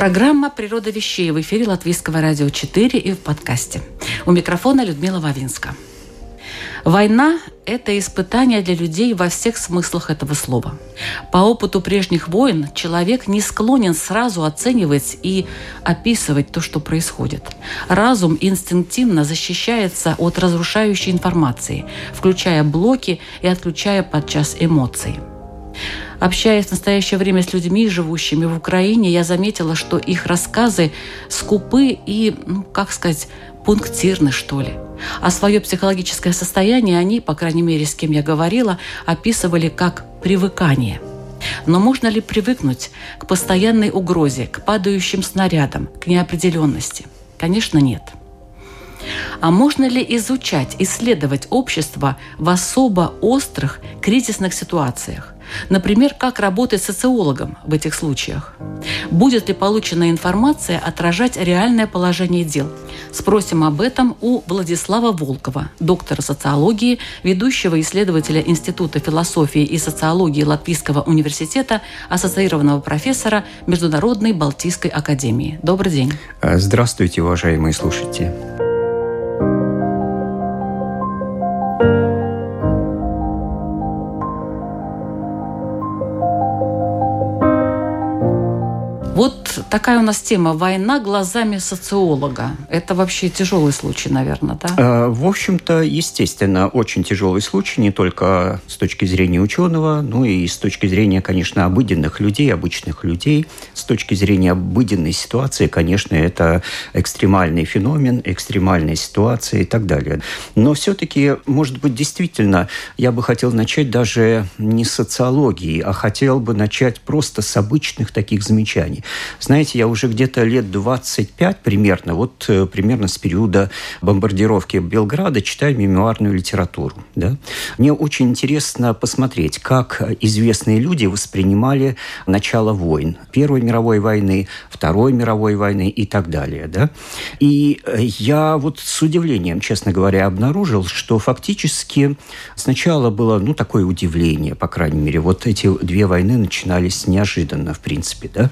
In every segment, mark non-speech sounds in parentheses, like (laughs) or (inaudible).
Программа «Природа вещей» в эфире Латвийского радио 4 и в подкасте. У микрофона Людмила Вавинска. Война – это испытание для людей во всех смыслах этого слова. По опыту прежних войн человек не склонен сразу оценивать и описывать то, что происходит. Разум инстинктивно защищается от разрушающей информации, включая блоки и отключая подчас эмоции – Общаясь в настоящее время с людьми, живущими в Украине, я заметила, что их рассказы скупы и, ну, как сказать, пунктирны, что ли. А свое психологическое состояние они, по крайней мере, с кем я говорила, описывали как привыкание. Но можно ли привыкнуть к постоянной угрозе, к падающим снарядам, к неопределенности? Конечно, нет. А можно ли изучать, исследовать общество в особо острых кризисных ситуациях? Например, как работать социологом в этих случаях? Будет ли полученная информация отражать реальное положение дел? Спросим об этом у Владислава Волкова, доктора социологии, ведущего исследователя Института философии и социологии Латвийского университета, ассоциированного профессора Международной Балтийской академии. Добрый день. Здравствуйте, уважаемые слушатели. Такая у нас тема «Война глазами социолога». Это вообще тяжелый случай, наверное, да? Э, в общем-то, естественно, очень тяжелый случай, не только с точки зрения ученого, но и с точки зрения, конечно, обыденных людей, обычных людей. С точки зрения обыденной ситуации, конечно, это экстремальный феномен, экстремальная ситуация и так далее. Но все-таки, может быть, действительно, я бы хотел начать даже не с социологии, а хотел бы начать просто с обычных таких замечаний. Знаете, я уже где-то лет 25 примерно, вот э, примерно с периода бомбардировки Белграда читаю мемуарную литературу. Да? Мне очень интересно посмотреть, как известные люди воспринимали начало войн. Первой мировой войны, Второй мировой войны и так далее. Да? И я вот с удивлением, честно говоря, обнаружил, что фактически сначала было ну, такое удивление, по крайней мере. Вот эти две войны начинались неожиданно, в принципе. Да?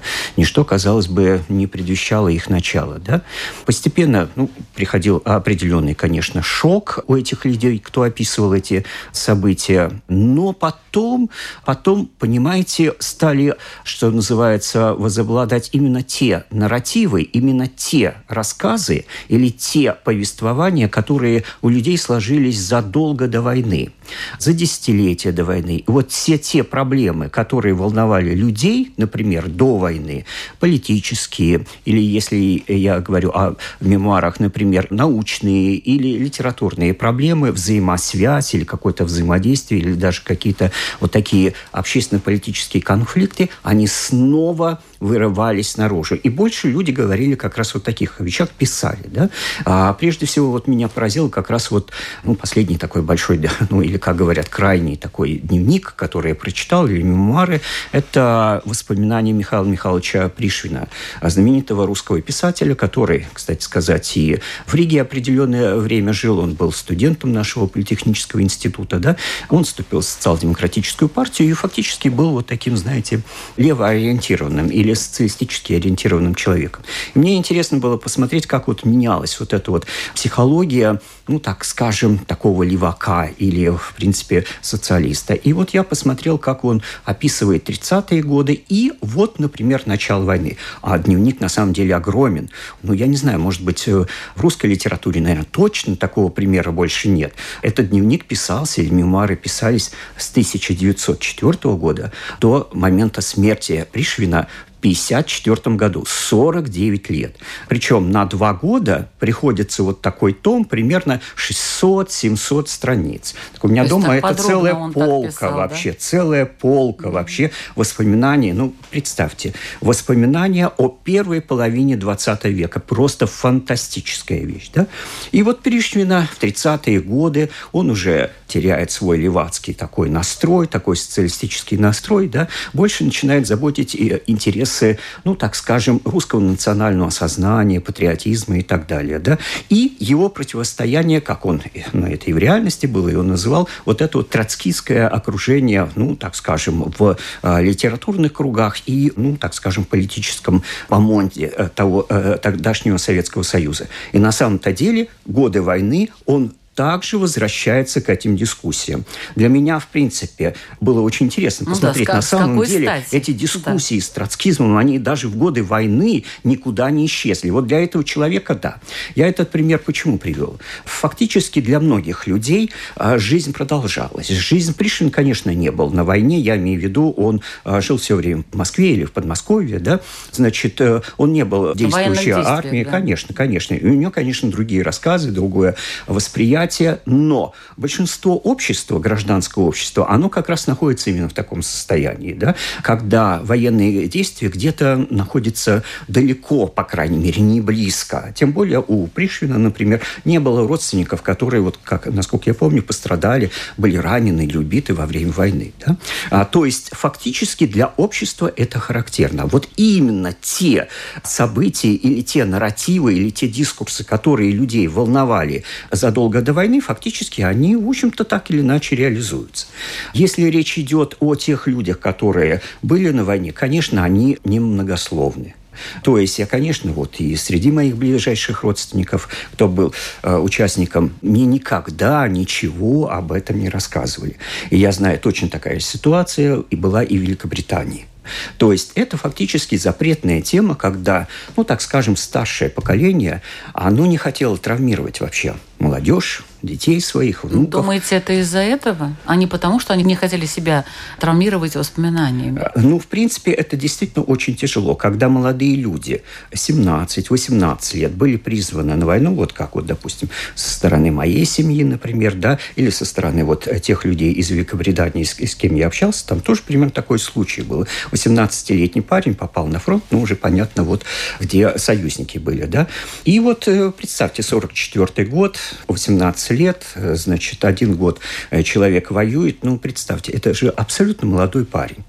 Ничто, казалось бы, не предвещало их начала. Да? Постепенно ну, приходил определенный, конечно, шок у этих людей, кто описывал эти события. Но потом, потом, понимаете, стали, что называется, возобладать именно те нарративы, именно те рассказы или те повествования, которые у людей сложились задолго до войны, за десятилетия до войны. Вот все те проблемы, которые волновали людей, например, до войны, политические, или если я говорю о мемуарах, например, научные или литературные проблемы, взаимосвязь или какое-то взаимодействие, или даже какие-то вот такие общественно-политические конфликты, они снова вырывались наружу. И больше люди говорили как раз вот таких вещах, писали. Да? А прежде всего вот меня поразило как раз вот ну, последний такой большой, (laughs) ну или, как говорят, крайний такой дневник, который я прочитал, или мемуары, это воспоминания Михаила Михайловича Пришвина, знаменитого русского писателя, который, кстати сказать, и в Риге определенное время жил, он был студентом нашего политехнического института, да, он вступил в социал-демократическую партию и фактически был вот таким, знаете, левоориентированным или социалистически ориентированным человеком. И мне интересно было посмотреть, как вот менялась вот эта вот психология, ну, так скажем, такого левака или, в принципе, социалиста. И вот я посмотрел, как он описывает 30-е годы и вот, например, начало войны. А дневник на самом деле огромен. Ну, я не знаю, может быть, э, в русской литературе, наверное, точно такого примера больше нет. Этот дневник писался, или мемуары писались с 1904 года до момента смерти Пришвина 1954 году. 49 лет. Причем на два года приходится вот такой том, примерно 600-700 страниц. Так у меня То дома это целая полка писал, вообще, да? целая полка mm-hmm. вообще воспоминаний. Ну, представьте, воспоминания о первой половине 20 века. Просто фантастическая вещь. Да? И вот Пришвина в 30-е годы, он уже теряет свой левацкий такой настрой, такой социалистический настрой, да, больше начинает заботить и интересы, ну, так скажем, русского национального сознания, патриотизма и так далее, да, и его противостояние, как он, ну, это и в реальности было, и он называл вот это вот троцкистское окружение, ну, так скажем, в э, литературных кругах и, ну, так скажем, политическом помонте э, того э, тогдашнего Советского Союза. И на самом-то деле годы войны он также возвращается к этим дискуссиям. Для меня, в принципе, было очень интересно ну посмотреть. Да, На самом деле стати? эти дискуссии да. с троцкизмом, они даже в годы войны никуда не исчезли. Вот для этого человека, да. Я этот пример почему привел? Фактически для многих людей а, жизнь продолжалась. Жизнь Пришвин, конечно, не был на войне. Я имею в виду, он а, жил все время в Москве или в Подмосковье, да. Значит, э, он не был действующей армией. Да. Конечно, конечно. И у него, конечно, другие рассказы, другое восприятие демократия, но большинство общества, гражданского общества, оно как раз находится именно в таком состоянии, да, когда военные действия где-то находятся далеко, по крайней мере, не близко. Тем более у Пришвина, например, не было родственников, которые, вот, как, насколько я помню, пострадали, были ранены или убиты во время войны. Да? А, то есть фактически для общества это характерно. Вот именно те события или те нарративы, или те дискурсы, которые людей волновали задолго до войны, фактически они, в общем-то, так или иначе реализуются. Если речь идет о тех людях, которые были на войне, конечно, они немногословны. То есть я, конечно, вот и среди моих ближайших родственников, кто был э, участником, мне никогда ничего об этом не рассказывали. И я знаю, точно такая ситуация и была и в Великобритании. То есть это фактически запретная тема, когда, ну так скажем, старшее поколение, оно не хотело травмировать вообще молодежь, детей своих, внуков. Думаете, это из-за этого? А не потому, что они не хотели себя травмировать воспоминаниями? А, ну, в принципе, это действительно очень тяжело. Когда молодые люди 17-18 лет были призваны на войну, вот как вот, допустим, со стороны моей семьи, например, да, или со стороны вот тех людей из Великобритании, с, с кем я общался, там тоже примерно такой случай был. 18-летний парень попал на фронт, ну, уже понятно, вот где союзники были, да. И вот э, представьте, 44 год, 18 лет, э, значит, один год э, человек воюет. Ну, представьте, это же абсолютно молодой парень.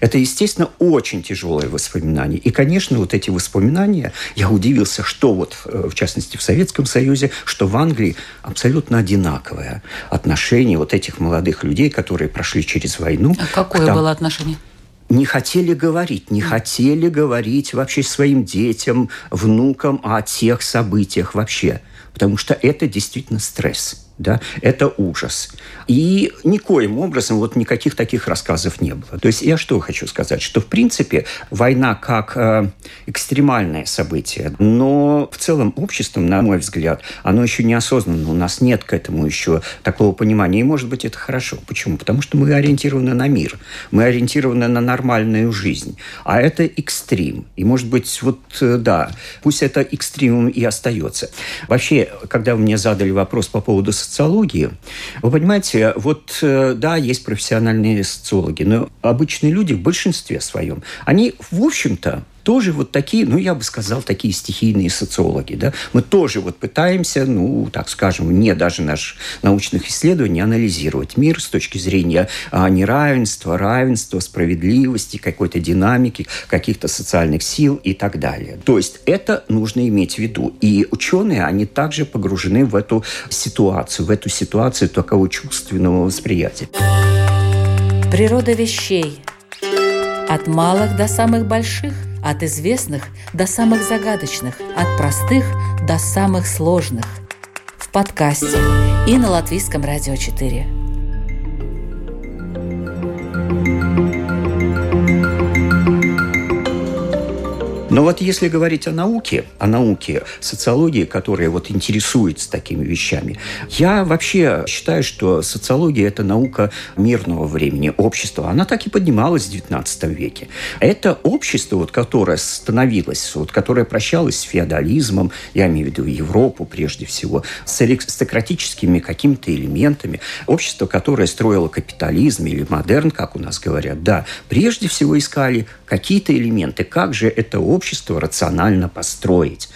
Это, естественно, очень тяжелые воспоминания. И, конечно, вот эти воспоминания, я удивился, что вот, э, в частности, в Советском Союзе, что в Англии абсолютно одинаковое отношение вот этих молодых людей, которые прошли через войну. А какое там... было отношение? Не хотели говорить, не хотели говорить вообще своим детям, внукам о тех событиях вообще потому что это действительно стресс да, это ужас. И никоим образом вот никаких таких рассказов не было. То есть я что хочу сказать, что в принципе война как э, экстремальное событие, но в целом обществом, на мой взгляд, оно еще не осознанно, у нас нет к этому еще такого понимания. И может быть это хорошо. Почему? Потому что мы ориентированы на мир, мы ориентированы на нормальную жизнь, а это экстрим. И может быть вот э, да, пусть это экстримум и остается. Вообще, когда вы мне задали вопрос по поводу социологии. Вы понимаете, вот э, да, есть профессиональные социологи, но обычные люди в большинстве своем, они, в общем-то, тоже вот такие, ну, я бы сказал, такие стихийные социологи, да. Мы тоже вот пытаемся, ну, так скажем, не даже наших научных исследований, анализировать мир с точки зрения а, неравенства, равенства, справедливости, какой-то динамики, каких-то социальных сил и так далее. То есть это нужно иметь в виду. И ученые, они также погружены в эту ситуацию, в эту ситуацию такого чувственного восприятия. Природа вещей. От малых до самых больших – от известных до самых загадочных, от простых до самых сложных. В подкасте и на Латвийском радио 4. Но вот если говорить о науке, о науке социологии, которая вот интересуется такими вещами, я вообще считаю, что социология – это наука мирного времени, общества. Она так и поднималась в XIX веке. Это общество, вот, которое становилось, вот, которое прощалось с феодализмом, я имею в виду Европу прежде всего, с аристократическими какими-то элементами, общество, которое строило капитализм или модерн, как у нас говорят, да, прежде всего искали какие-то элементы, как же это общество рационально построить.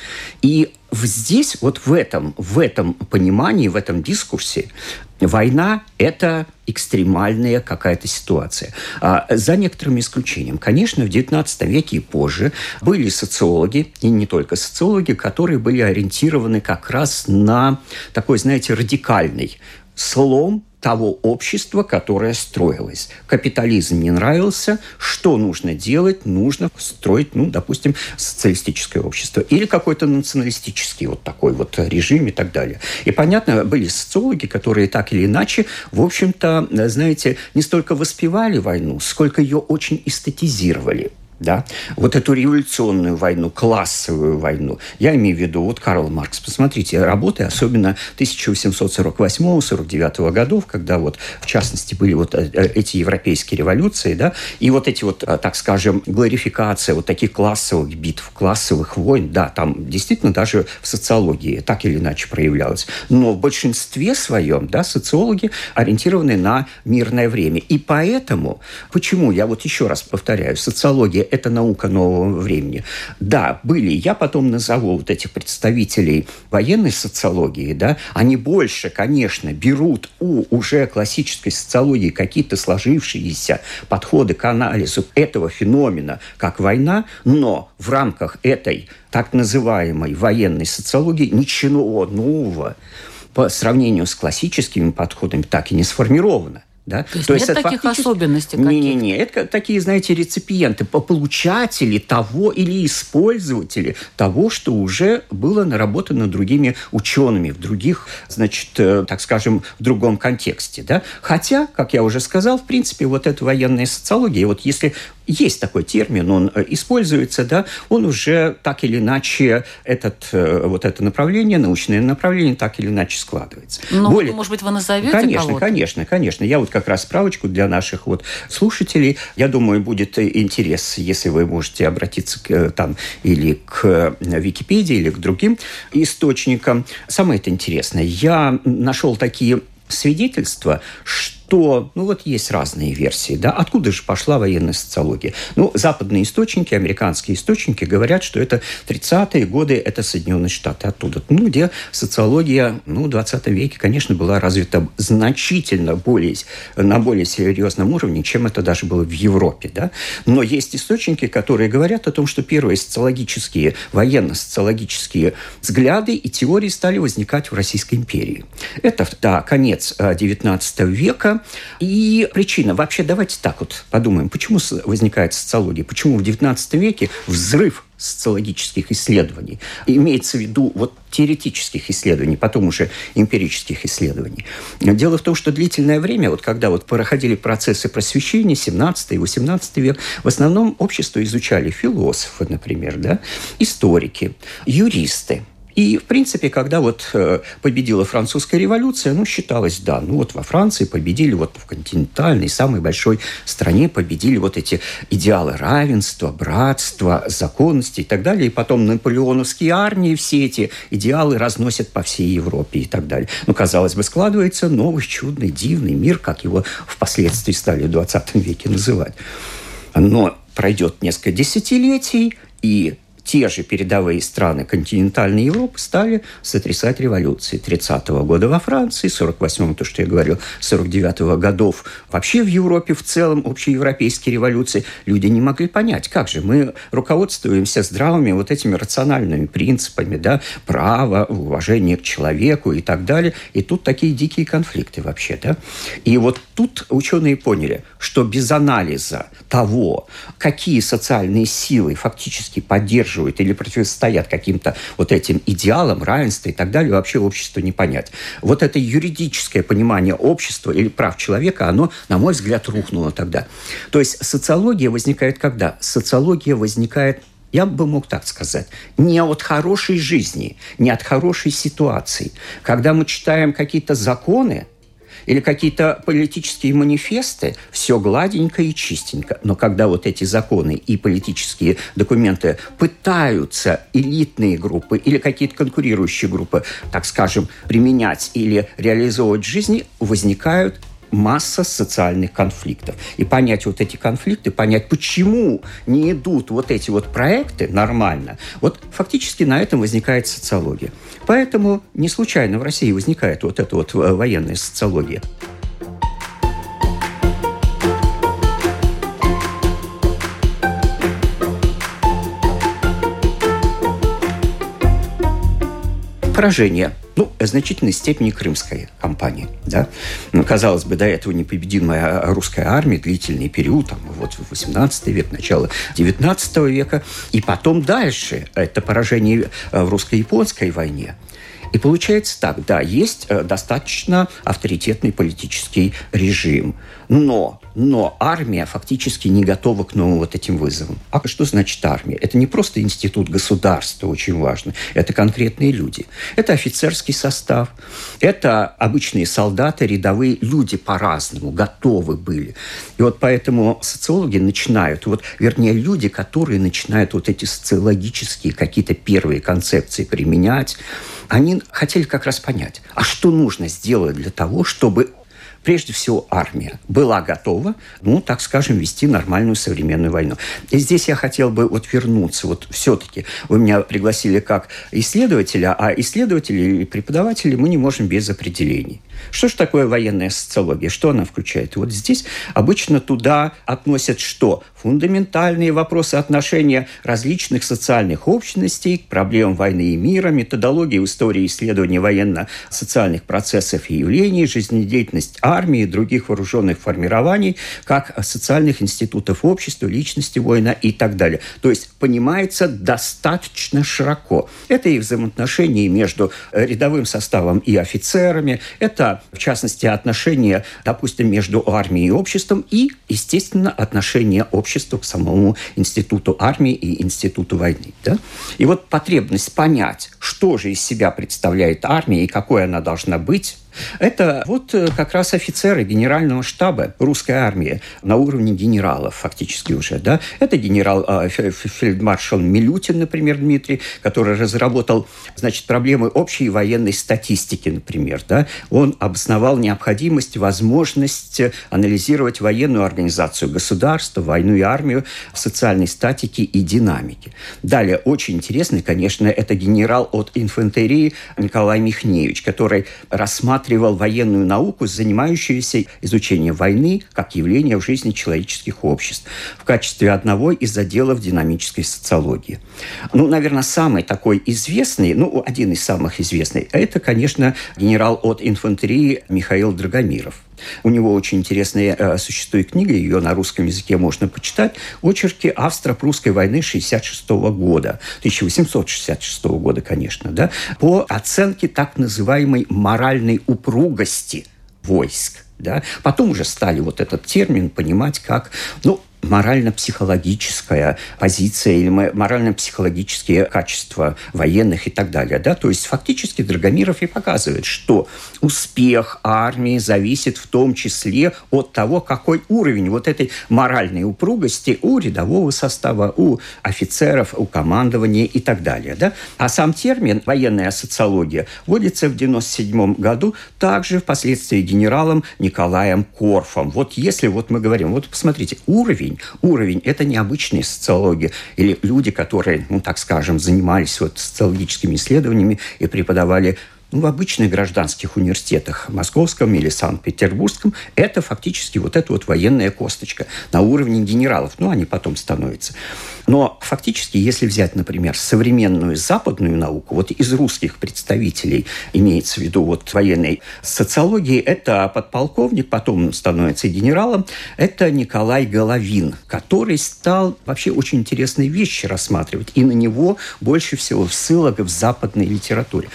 И здесь, вот в этом, в этом понимании, в этом дискурсе Война – это экстремальная какая-то ситуация. А за некоторым исключением. Конечно, в XIX веке и позже были социологи, и не только социологи, которые были ориентированы как раз на такой, знаете, радикальный слом того общества, которое строилось. Капитализм не нравился. Что нужно делать? Нужно строить, ну, допустим, социалистическое общество. Или какой-то националистический вот такой вот режим и так далее. И, понятно, были социологи, которые так или иначе, в общем-то, знаете, не столько воспевали войну, сколько ее очень эстетизировали да, вот эту революционную войну, классовую войну. Я имею в виду, вот Карл Маркс, посмотрите, работы, особенно 1848-49 годов, когда вот, в частности, были вот э, э, эти европейские революции, да, и вот эти вот, э, так скажем, глорификация вот таких классовых битв, классовых войн, да, там действительно даже в социологии так или иначе проявлялось. Но в большинстве своем, да, социологи ориентированы на мирное время. И поэтому, почему, я вот еще раз повторяю, социология это наука нового времени. Да, были. Я потом назову вот этих представителей военной социологии, да, они больше, конечно, берут у уже классической социологии какие-то сложившиеся подходы к анализу этого феномена, как война, но в рамках этой так называемой военной социологии ничего нового по сравнению с классическими подходами так и не сформировано. Да? То есть То нет есть таких фактически... особенностей? Не-не-не, это такие, знаете, реципиенты, получатели того или использователи того, что уже было наработано другими учеными в других, значит, э, так скажем, в другом контексте. Да? Хотя, как я уже сказал, в принципе, вот эта военная социология, вот если есть такой термин, он э, используется, да, он уже так или иначе этот, э, вот это направление, научное направление так или иначе складывается. Ну, Более... может быть, вы назовете Конечно, конечно, конечно. Я вот как раз справочку для наших вот слушателей, я думаю, будет интерес, если вы можете обратиться к, э, там или к Википедии, или к другим источникам. Самое это интересное, я нашел такие свидетельства, что то, ну вот есть разные версии, да, откуда же пошла военная социология? Ну, западные источники, американские источники говорят, что это 30-е годы, это Соединенные Штаты оттуда, ну, где социология, ну, в 20 веке, конечно, была развита значительно более, на более серьезном уровне, чем это даже было в Европе, да. Но есть источники, которые говорят о том, что первые социологические, военно-социологические взгляды и теории стали возникать в Российской империи. Это, да, конец XIX э, и причина, вообще давайте так вот подумаем, почему возникает социология, почему в XIX веке взрыв социологических исследований. Имеется в виду вот теоретических исследований, потом уже эмпирических исследований. Дело в том, что длительное время, вот когда вот проходили процессы просвещения, 17 и 18 век, в основном общество изучали философы, например, да, историки, юристы, и, в принципе, когда вот э, победила французская революция, ну, считалось, да, ну, вот во Франции победили, вот в континентальной, самой большой стране победили вот эти идеалы равенства, братства, законности и так далее. И потом наполеоновские армии все эти идеалы разносят по всей Европе и так далее. Ну, казалось бы, складывается новый, чудный, дивный мир, как его впоследствии стали в 20 веке называть. Но пройдет несколько десятилетий, и те же передовые страны континентальной Европы стали сотрясать революции 30-го года во Франции, 48-го, то, что я говорил, 49-го годов вообще в Европе в целом, общеевропейские революции. Люди не могли понять, как же мы руководствуемся здравыми вот этими рациональными принципами, да, право, уважение к человеку и так далее. И тут такие дикие конфликты вообще, да. И вот тут ученые поняли, что без анализа того, какие социальные силы фактически поддерживают поддерживают или противостоят каким-то вот этим идеалам равенства и так далее, вообще обществу не понять. Вот это юридическое понимание общества или прав человека, оно, на мой взгляд, рухнуло тогда. То есть социология возникает когда? Социология возникает я бы мог так сказать, не от хорошей жизни, не от хорошей ситуации. Когда мы читаем какие-то законы, или какие-то политические манифесты, все гладенько и чистенько. Но когда вот эти законы и политические документы пытаются элитные группы или какие-то конкурирующие группы, так скажем, применять или реализовывать в жизни, возникают масса социальных конфликтов. И понять вот эти конфликты, понять, почему не идут вот эти вот проекты нормально, вот фактически на этом возникает социология. Поэтому не случайно в России возникает вот эта вот э, военная социология. Поражение – ну, значительной степени крымская кампания. Да? Ну, казалось бы, до этого непобедимая русская армия, длительный период, там, вот 18 век, начало 19 века, и потом дальше это поражение э, в русско-японской войне. И получается так, да, есть э, достаточно авторитетный политический режим, но но армия фактически не готова к новым вот этим вызовам. А что значит армия? Это не просто институт государства, очень важно. Это конкретные люди. Это офицерский состав, это обычные солдаты, рядовые люди по-разному, готовы были. И вот поэтому социологи начинают, вот, вернее, люди, которые начинают вот эти социологические какие-то первые концепции применять, они хотели как раз понять, а что нужно сделать для того, чтобы прежде всего армия была готова, ну, так скажем, вести нормальную современную войну. И здесь я хотел бы вот вернуться, вот все-таки вы меня пригласили как исследователя, а исследователи и преподаватели мы не можем без определений. Что же такое военная социология? Что она включает? Вот здесь обычно туда относят что? Фундаментальные вопросы отношения различных социальных общностей к проблемам войны и мира, методологии истории исследования военно-социальных процессов и явлений, жизнедеятельность армии и других вооруженных формирований, как социальных институтов общества, личности воина и так далее. То есть понимается достаточно широко. Это и взаимоотношения между рядовым составом и офицерами, это в частности, отношения, допустим, между армией и обществом и, естественно, отношения общества к самому институту армии и институту войны. Да? И вот потребность понять, что же из себя представляет армия и какой она должна быть, это вот э, как раз офицеры генерального штаба русской армии на уровне генералов фактически уже. Да? Это генерал э, фельдмаршал Милютин, например, Дмитрий, который разработал значит, проблемы общей военной статистики, например. Да? Он обосновал необходимость, возможность анализировать военную организацию государства, войну и армию социальной статике и динамике. Далее, очень интересный, конечно, это генерал от инфантерии Николай Михневич, который рассматривал рассматривал военную науку, занимающуюся изучением войны как явления в жизни человеческих обществ в качестве одного из отделов динамической социологии. Ну, наверное, самый такой известный, ну, один из самых известных, это, конечно, генерал от инфантерии Михаил Драгомиров. У него очень интересная э, существует книга, ее на русском языке можно почитать, очерки Австро-Прусской войны 66 года, 1866 года, конечно, да, по оценке так называемой моральной упругости войск. Да? Потом уже стали вот этот термин понимать как, ну, морально-психологическая позиция или морально-психологические качества военных и так далее. Да? То есть фактически Драгомиров и показывает, что успех армии зависит в том числе от того, какой уровень вот этой моральной упругости у рядового состава, у офицеров, у командования и так далее. Да? А сам термин «военная социология» вводится в 1997 году также впоследствии генералом Николаем Корфом. Вот если вот мы говорим, вот посмотрите, уровень уровень. Уровень – это необычная социология. Или люди, которые, ну, так скажем, занимались вот социологическими исследованиями и преподавали ну, в обычных гражданских университетах, московском или санкт-петербургском, это фактически вот эта вот военная косточка на уровне генералов. Ну, они потом становятся. Но фактически, если взять, например, современную западную науку, вот из русских представителей имеется в виду вот военной социологии, это подполковник, потом становится генералом, это Николай Головин, который стал вообще очень интересные вещи рассматривать. И на него больше всего ссылок в западной литературе.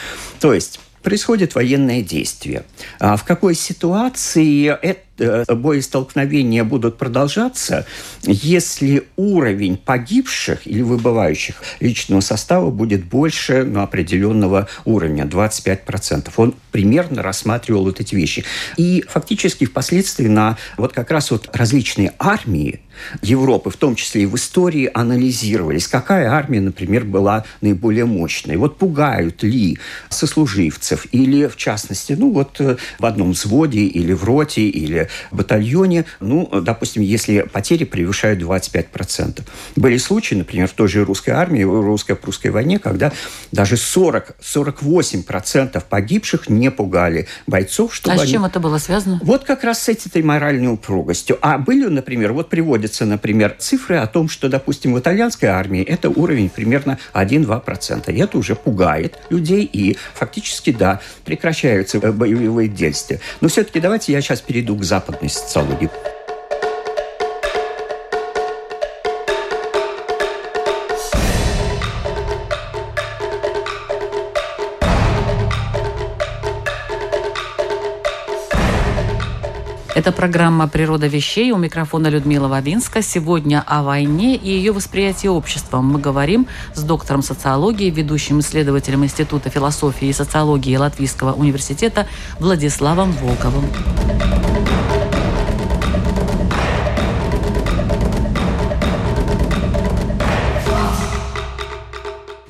То есть происходит военное действие. А в какой ситуации это боестолкновения будут продолжаться, если уровень погибших или выбывающих личного состава будет больше ну, определенного уровня, 25%. Он примерно рассматривал вот эти вещи. И фактически впоследствии на вот как раз вот различные армии, Европы, в том числе и в истории, анализировались, какая армия, например, была наиболее мощной. Вот пугают ли сослуживцев или, в частности, ну вот э, в одном взводе или в роте или в батальоне, ну, допустим, если потери превышают 25%. Были случаи, например, в той же русской армии, в русско-прусской войне, когда даже 40-48% погибших не пугали бойцов. Чтобы а с чем это было связано? Вот как раз с этой моральной упругостью. А были, например, вот приводят приводятся, например, цифры о том, что, допустим, в итальянской армии это уровень примерно 1-2%. И это уже пугает людей, и фактически, да, прекращаются боевые действия. Но все-таки давайте я сейчас перейду к западной социологии. Это программа «Природа вещей». У микрофона Людмила Вавинска. Сегодня о войне и ее восприятии обществом. Мы говорим с доктором социологии, ведущим исследователем Института философии и социологии Латвийского университета Владиславом Волковым.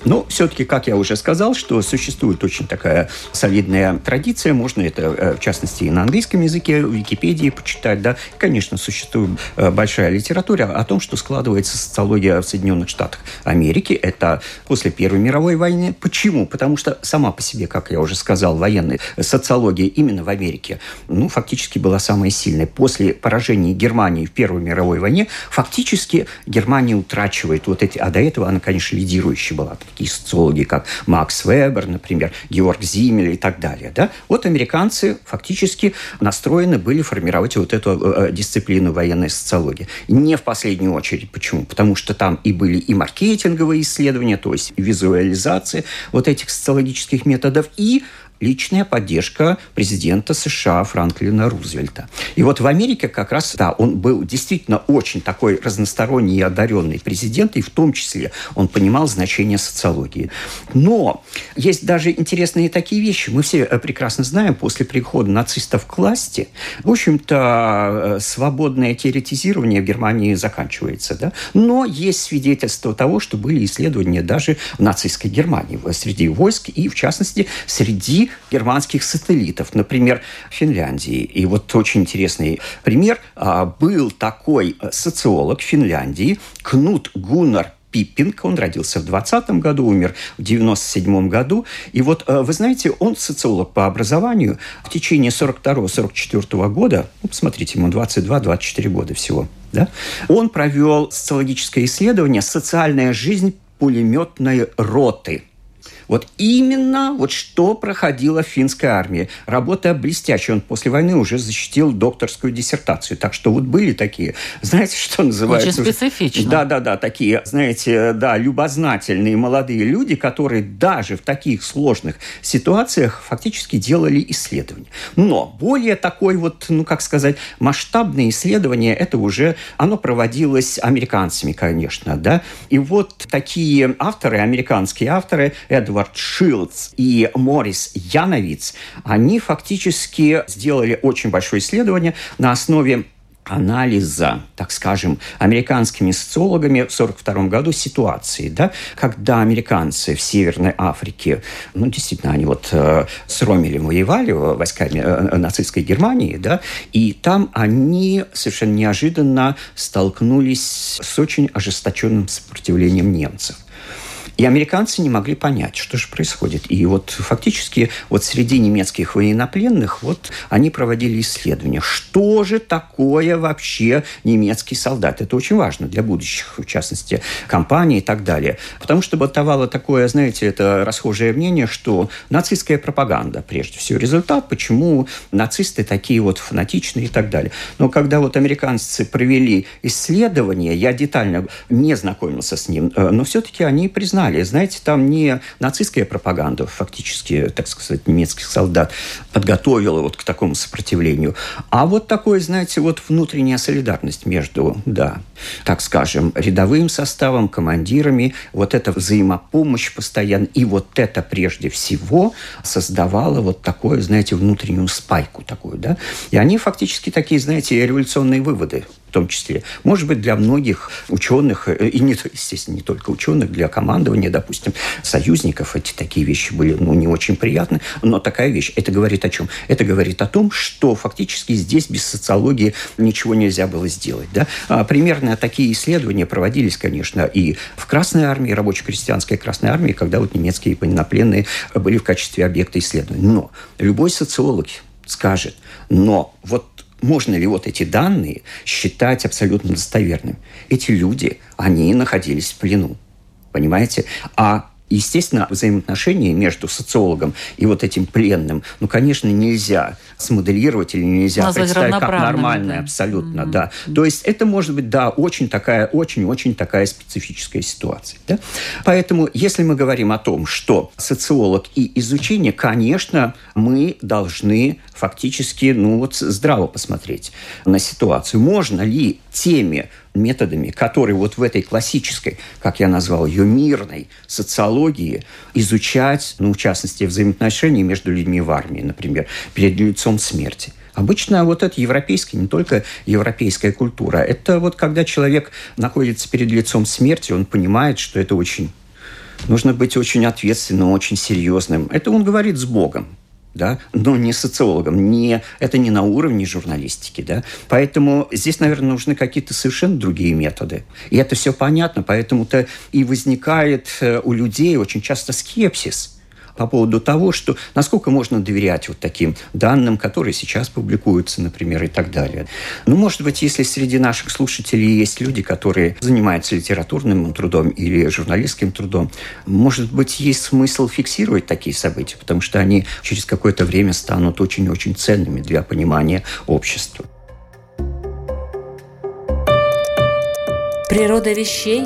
Но все-таки, как я уже сказал, что существует очень такая солидная традиция, можно это, э, в частности, и на английском языке, в Википедии почитать, да. Конечно, существует э, большая литература о том, что складывается социология в Соединенных Штатах Америки. Это после Первой мировой войны. Почему? Потому что сама по себе, как я уже сказал, военная социология именно в Америке, ну, фактически была самая сильная. После поражения Германии в Первой мировой войне, фактически Германия утрачивает вот эти, а до этого она, конечно, лидирующей была такие социологи, как Макс Вебер, например, Георг Зимель и так далее. Да? Вот американцы фактически настроены были формировать вот эту э, дисциплину военной социологии. Не в последнюю очередь. Почему? Потому что там и были и маркетинговые исследования, то есть визуализация вот этих социологических методов, и личная поддержка президента США Франклина Рузвельта. И вот в Америке как раз, да, он был действительно очень такой разносторонний и одаренный президент, и в том числе он понимал значение социологии. Но есть даже интересные такие вещи. Мы все э, прекрасно знаем, после прихода нацистов к власти, в общем-то, э, свободное теоретизирование в Германии заканчивается. Да? Но есть свидетельство того, что были исследования даже в нацистской Германии, среди войск и, в частности, среди германских сателлитов, например, Финляндии. И вот очень интересный пример. А, был такой э, социолог Финляндии Кнут Гуннар Пиппинг. Он родился в 20 году, умер в 97 году. И вот, э, вы знаете, он социолог по образованию. В течение 42-44 года, ну, посмотрите, ему 22-24 года всего, да, он провел социологическое исследование «Социальная жизнь пулеметной роты» Вот именно вот что проходила в финской армии. Работа блестящая. Он после войны уже защитил докторскую диссертацию. Так что вот были такие, знаете, что называется? Очень специфично. Да, да, да, такие, знаете, да, любознательные молодые люди, которые даже в таких сложных ситуациях фактически делали исследования. Но более такой вот, ну, как сказать, масштабное исследование, это уже, оно проводилось американцами, конечно, да. И вот такие авторы, американские авторы, Эдвард Эдвард Шилдс и Морис Яновиц, они фактически сделали очень большое исследование на основе анализа, так скажем, американскими социологами в 1942 году ситуации, да, когда американцы в Северной Африке, ну, действительно, они вот э, с Ромелем воевали войсками э, нацистской Германии, да, и там они совершенно неожиданно столкнулись с очень ожесточенным сопротивлением немцев. И американцы не могли понять, что же происходит. И вот фактически вот среди немецких военнопленных вот они проводили исследования. Что же такое вообще немецкий солдат? Это очень важно для будущих, в частности, компаний и так далее. Потому что бытовало такое, знаете, это расхожее мнение, что нацистская пропаганда, прежде всего, результат, почему нацисты такие вот фанатичные и так далее. Но когда вот американцы провели исследование, я детально не знакомился с ним, э, но все-таки они признали, далее. Знаете, там не нацистская пропаганда, фактически, так сказать, немецких солдат подготовила вот к такому сопротивлению, а вот такое, знаете, вот внутренняя солидарность между, да, так скажем, рядовым составом, командирами, вот эта взаимопомощь постоянно, и вот это прежде всего создавало вот такое, знаете, внутреннюю спайку такую, да, и они фактически такие, знаете, революционные выводы том числе. Может быть, для многих ученых, э, и, не, естественно, не только ученых, для командования, допустим, союзников эти такие вещи были ну, не очень приятны, но такая вещь, это говорит о чем? Это говорит о том, что фактически здесь без социологии ничего нельзя было сделать. Да? А, примерно такие исследования проводились, конечно, и в Красной армии, рабоче-крестьянской Красной армии, когда вот немецкие военнопленные были в качестве объекта исследований. Но любой социолог скажет, но вот можно ли вот эти данные считать абсолютно достоверными? Эти люди, они находились в плену. Понимаете? А Естественно, взаимоотношения между социологом и вот этим пленным, ну, конечно, нельзя смоделировать или нельзя Назвать представить как нормальное, да. абсолютно, mm-hmm. да. То есть это может быть, да, очень такая, очень-очень такая специфическая ситуация. Да? Поэтому, если мы говорим о том, что социолог и изучение, конечно, мы должны фактически, ну, вот здраво посмотреть на ситуацию. Можно ли теми методами, которые вот в этой классической, как я назвал ее, мирной социологии изучать, ну, в частности, взаимоотношения между людьми в армии, например, перед лицом смерти. Обычно вот это европейская, не только европейская культура. Это вот когда человек находится перед лицом смерти, он понимает, что это очень... Нужно быть очень ответственным, очень серьезным. Это он говорит с Богом да, но не социологом, не, это не на уровне журналистики, да. Поэтому здесь, наверное, нужны какие-то совершенно другие методы. И это все понятно, поэтому-то и возникает э, у людей очень часто скепсис – по поводу того, что насколько можно доверять вот таким данным, которые сейчас публикуются, например, и так далее. Ну, может быть, если среди наших слушателей есть люди, которые занимаются литературным трудом или журналистским трудом, может быть, есть смысл фиксировать такие события, потому что они через какое-то время станут очень-очень ценными для понимания общества. Природа вещей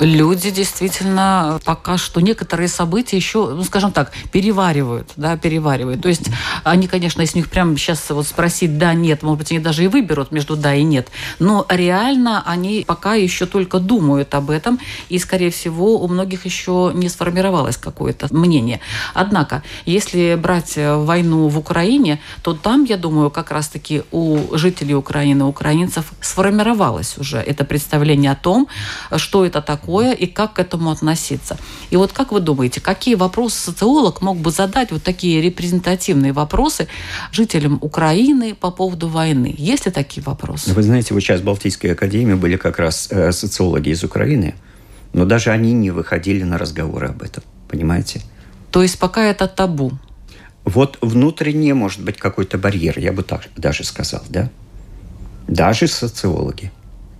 Люди действительно пока что некоторые события еще, ну, скажем так, переваривают, да, переваривают. То есть они, конечно, если них прямо сейчас вот спросить да, нет, может быть, они даже и выберут между да и нет, но реально они пока еще только думают об этом, и, скорее всего, у многих еще не сформировалось какое-то мнение. Однако, если брать войну в Украине, то там, я думаю, как раз-таки у жителей Украины, украинцев сформировалось уже это представление о том, что это такое, такое и как к этому относиться. И вот как вы думаете, какие вопросы социолог мог бы задать, вот такие репрезентативные вопросы жителям Украины по поводу войны? Есть ли такие вопросы? Вы знаете, вот сейчас в Балтийской академии были как раз э, социологи из Украины, но даже они не выходили на разговоры об этом, понимаете? То есть пока это табу? Вот внутренне может быть какой-то барьер, я бы так даже сказал, да? Даже социологи,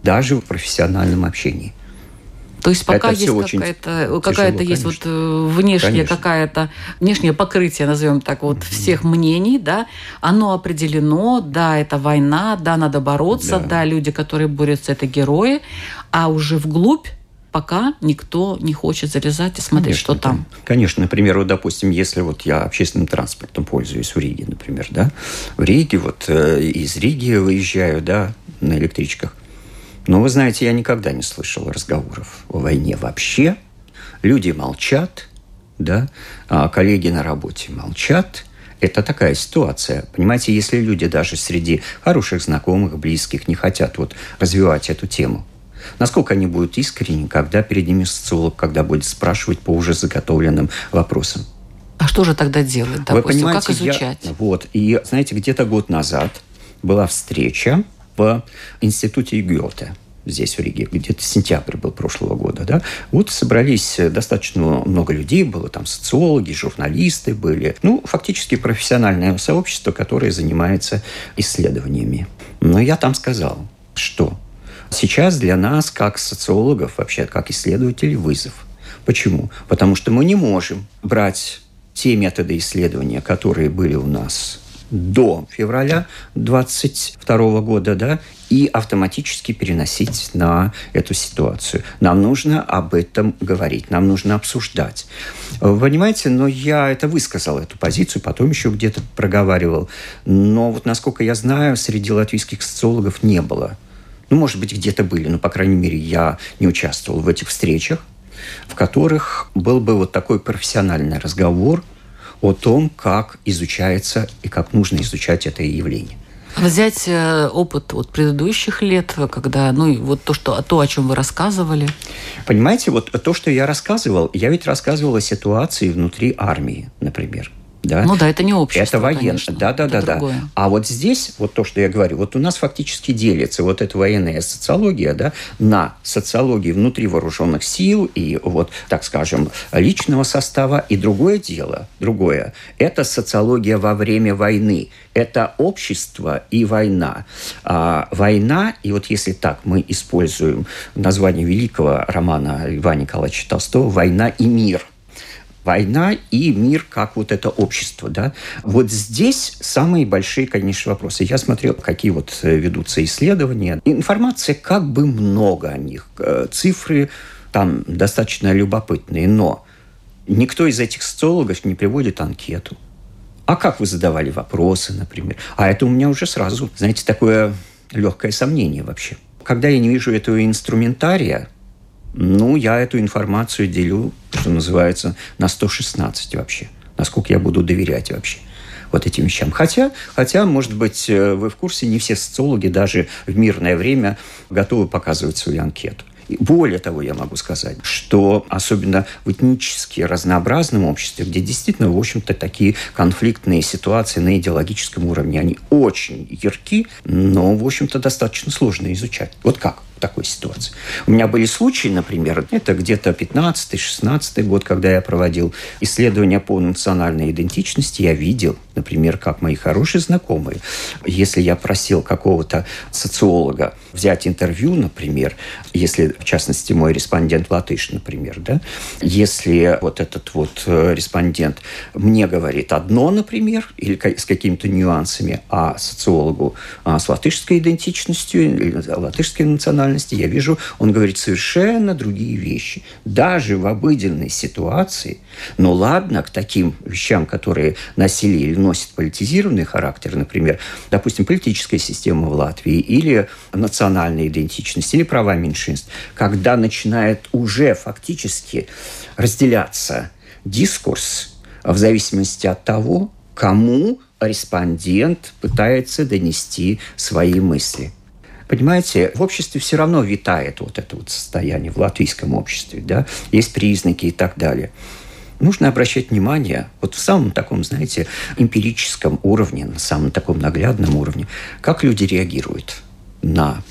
даже в профессиональном общении. То есть пока это есть какая-то, какая-то есть вот э, внешнее какая-то внешнее покрытие, назовем так вот, mm-hmm. всех мнений, да, оно определено, да, это война, да, надо бороться, да, да люди, которые борются, это герои, а уже вглубь пока никто не хочет залезать и смотреть, конечно, что там. Конечно, например, вот, допустим, если вот я общественным транспортом пользуюсь в Риге, например, да, в Риге, вот э, из Риги выезжаю, да, на электричках – но вы знаете, я никогда не слышал разговоров о войне вообще. Люди молчат, да, а коллеги на работе молчат. Это такая ситуация. Понимаете, если люди даже среди хороших знакомых, близких не хотят вот развивать эту тему, насколько они будут искренни, когда перед ними социолог, когда будет спрашивать по уже заготовленным вопросам. А что же тогда делать, допустим? Вы понимаете, как изучать? Я, вот, и, знаете, где-то год назад была встреча в институте Гёте. здесь, в Риге, где-то сентябрь был прошлого года, да, вот собрались достаточно много людей, было там социологи, журналисты были, ну, фактически профессиональное сообщество, которое занимается исследованиями. Но я там сказал, что сейчас для нас, как социологов, вообще как исследователей, вызов. Почему? Потому что мы не можем брать те методы исследования, которые были у нас до февраля 22 года, да, и автоматически переносить на эту ситуацию. Нам нужно об этом говорить, нам нужно обсуждать. Вы понимаете, но я это высказал, эту позицию, потом еще где-то проговаривал. Но вот, насколько я знаю, среди латвийских социологов не было. Ну, может быть, где-то были, но, по крайней мере, я не участвовал в этих встречах, в которых был бы вот такой профессиональный разговор – о том, как изучается и как нужно изучать это явление. Взять э, опыт от предыдущих лет, когда, ну, вот то, что, то, о чем вы рассказывали. Понимаете, вот то, что я рассказывал, я ведь рассказывал о ситуации внутри армии, например. Да? Ну да, это не общество. Это военное. Да, да, да, да. А вот здесь, вот то, что я говорю, вот у нас фактически делится вот эта военная социология да, на социологию внутри вооруженных сил и вот, так скажем, личного состава. И другое дело, другое, это социология во время войны. Это общество и война. А, война, и вот если так мы используем название великого романа Льва Николаевича Толстого «Война и мир», война и мир как вот это общество. Да? Вот здесь самые большие, конечно, вопросы. Я смотрел, какие вот э, ведутся исследования. Информации как бы много о них. Э, цифры там достаточно любопытные, но никто из этих социологов не приводит анкету. А как вы задавали вопросы, например? А это у меня уже сразу, знаете, такое легкое сомнение вообще. Когда я не вижу этого инструментария, ну, я эту информацию делю, что называется, на 116 вообще. Насколько я буду доверять вообще вот этим вещам. Хотя, хотя, может быть, э, вы в курсе, не все социологи даже в мирное время готовы показывать свою анкету. Более того, я могу сказать, что особенно в этнически разнообразном обществе, где действительно, в общем-то, такие конфликтные ситуации на идеологическом уровне, они очень ярки, но, в общем-то, достаточно сложно изучать. Вот как? Такой ситуации. У меня были случаи, например, это где-то 15-16 год, когда я проводил исследования по национальной идентичности, я видел, например, как мои хорошие знакомые, если я просил какого-то социолога взять интервью, например, если, в частности, мой респондент латыш, например, да, если вот этот вот э, респондент мне говорит одно, например, или с какими-то нюансами, а социологу а, с латышской идентичностью, или латышской национальности, я вижу, он говорит совершенно другие вещи. Даже в обыденной ситуации, но ладно, к таким вещам, которые носили или носят политизированный характер, например, допустим, политическая система в Латвии или национальная идентичность, или права меньшинств, когда начинает уже фактически разделяться дискурс в зависимости от того, кому респондент пытается донести свои мысли. Понимаете, в обществе все равно витает вот это вот состояние, в латвийском обществе, да, есть признаки и так далее нужно обращать внимание вот в самом таком, знаете, эмпирическом уровне, на самом таком наглядном уровне, как люди реагируют на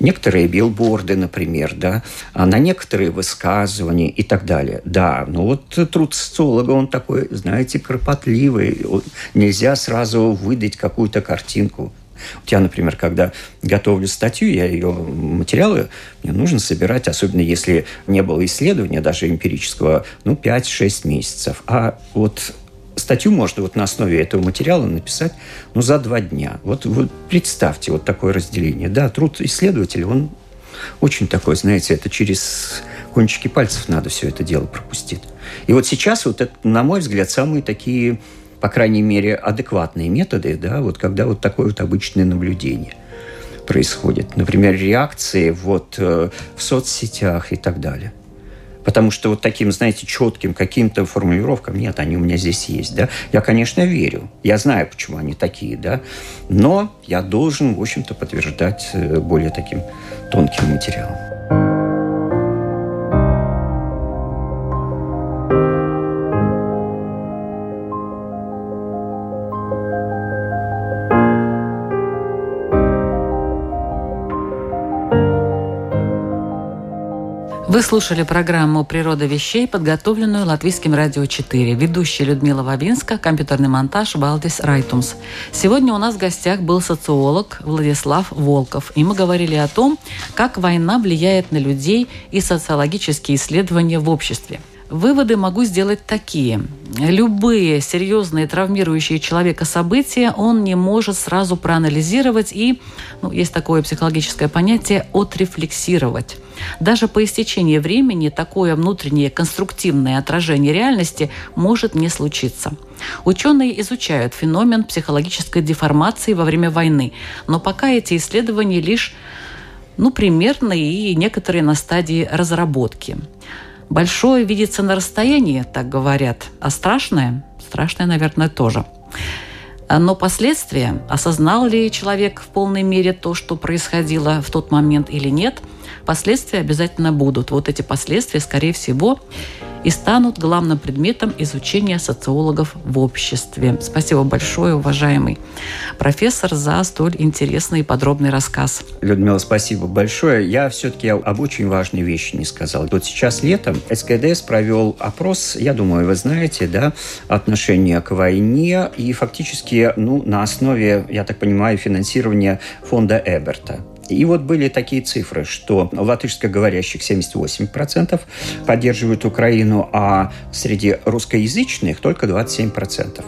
некоторые билборды, например, да, а на некоторые высказывания и так далее. Да, ну вот труд социолога, он такой, знаете, кропотливый. Нельзя сразу выдать какую-то картинку. Вот я, например, когда готовлю статью, я ее материалы, мне нужно собирать, особенно если не было исследования, даже эмпирического, ну, 5-6 месяцев. А вот статью можно вот на основе этого материала написать ну, за два дня. Вот, вот представьте вот такое разделение. Да, труд исследователя, он очень такой, знаете, это через кончики пальцев надо все это дело пропустить. И вот сейчас вот это, на мой взгляд, самые такие по крайней мере, адекватные методы, да, вот когда вот такое вот обычное наблюдение происходит. Например, реакции вот э, в соцсетях и так далее. Потому что вот таким, знаете, четким каким-то формулировкам нет, они у меня здесь есть, да. Я, конечно, верю. Я знаю, почему они такие, да. Но я должен, в общем-то, подтверждать э, более таким тонким материалом. Вы слушали программу «Природа вещей», подготовленную Латвийским радио 4. Ведущая Людмила Вавинска, компьютерный монтаж Балдис Райтумс. Сегодня у нас в гостях был социолог Владислав Волков. И мы говорили о том, как война влияет на людей и социологические исследования в обществе – Выводы могу сделать такие. Любые серьезные травмирующие человека события он не может сразу проанализировать и, ну, есть такое психологическое понятие, отрефлексировать. Даже по истечении времени такое внутреннее конструктивное отражение реальности может не случиться. Ученые изучают феномен психологической деформации во время войны, но пока эти исследования лишь ну, примерно и некоторые на стадии разработки. Большое видится на расстоянии, так говорят, а страшное, страшное, наверное, тоже. Но последствия, осознал ли человек в полной мере то, что происходило в тот момент или нет, последствия обязательно будут. Вот эти последствия, скорее всего, и станут главным предметом изучения социологов в обществе. Спасибо большое, уважаемый профессор, за столь интересный и подробный рассказ. Людмила, спасибо большое. Я все-таки об очень важной вещи не сказал. Вот сейчас летом СКДС провел опрос, я думаю, вы знаете, да, отношение к войне и фактически ну, на основе, я так понимаю, финансирования фонда Эберта. И вот были такие цифры, что латышскоговорящих 78% поддерживают Украину, а среди русскоязычных только 27%.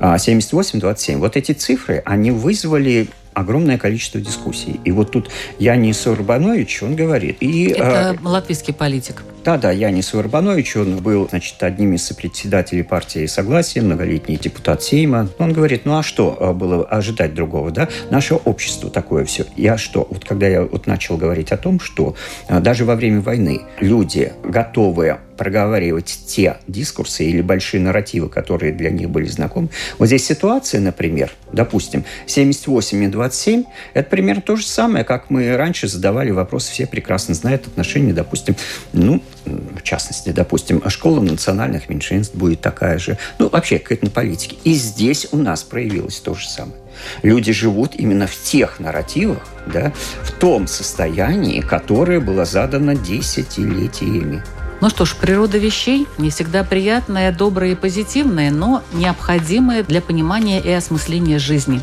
78-27. А вот эти цифры, они вызвали огромное количество дискуссий. И вот тут Янис Урбанович, он говорит... И, Это э, латвийский политик. Да-да, Янис Урбанович, он был, значит, одним из председателей партии Согласия, многолетний депутат Сейма. Он говорит, ну а что а, было ожидать другого, да? Наше общество такое все. Я что? Вот когда я вот начал говорить о том, что а, даже во время войны люди, готовые проговаривать те дискурсы или большие нарративы, которые для них были знакомы. Вот здесь ситуация, например, допустим, 78 и 27, это примерно то же самое, как мы раньше задавали вопрос, все прекрасно знают отношения, допустим, ну, в частности, допустим, школа национальных меньшинств будет такая же, ну, вообще к этнополитике. И здесь у нас проявилось то же самое. Люди живут именно в тех нарративах, да, в том состоянии, которое было задано десятилетиями. Ну что ж, природа вещей не всегда приятная, добрая и позитивная, но необходимая для понимания и осмысления жизни.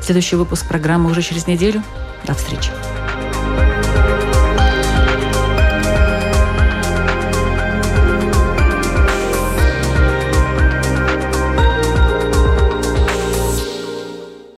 Следующий выпуск программы уже через неделю. До встречи.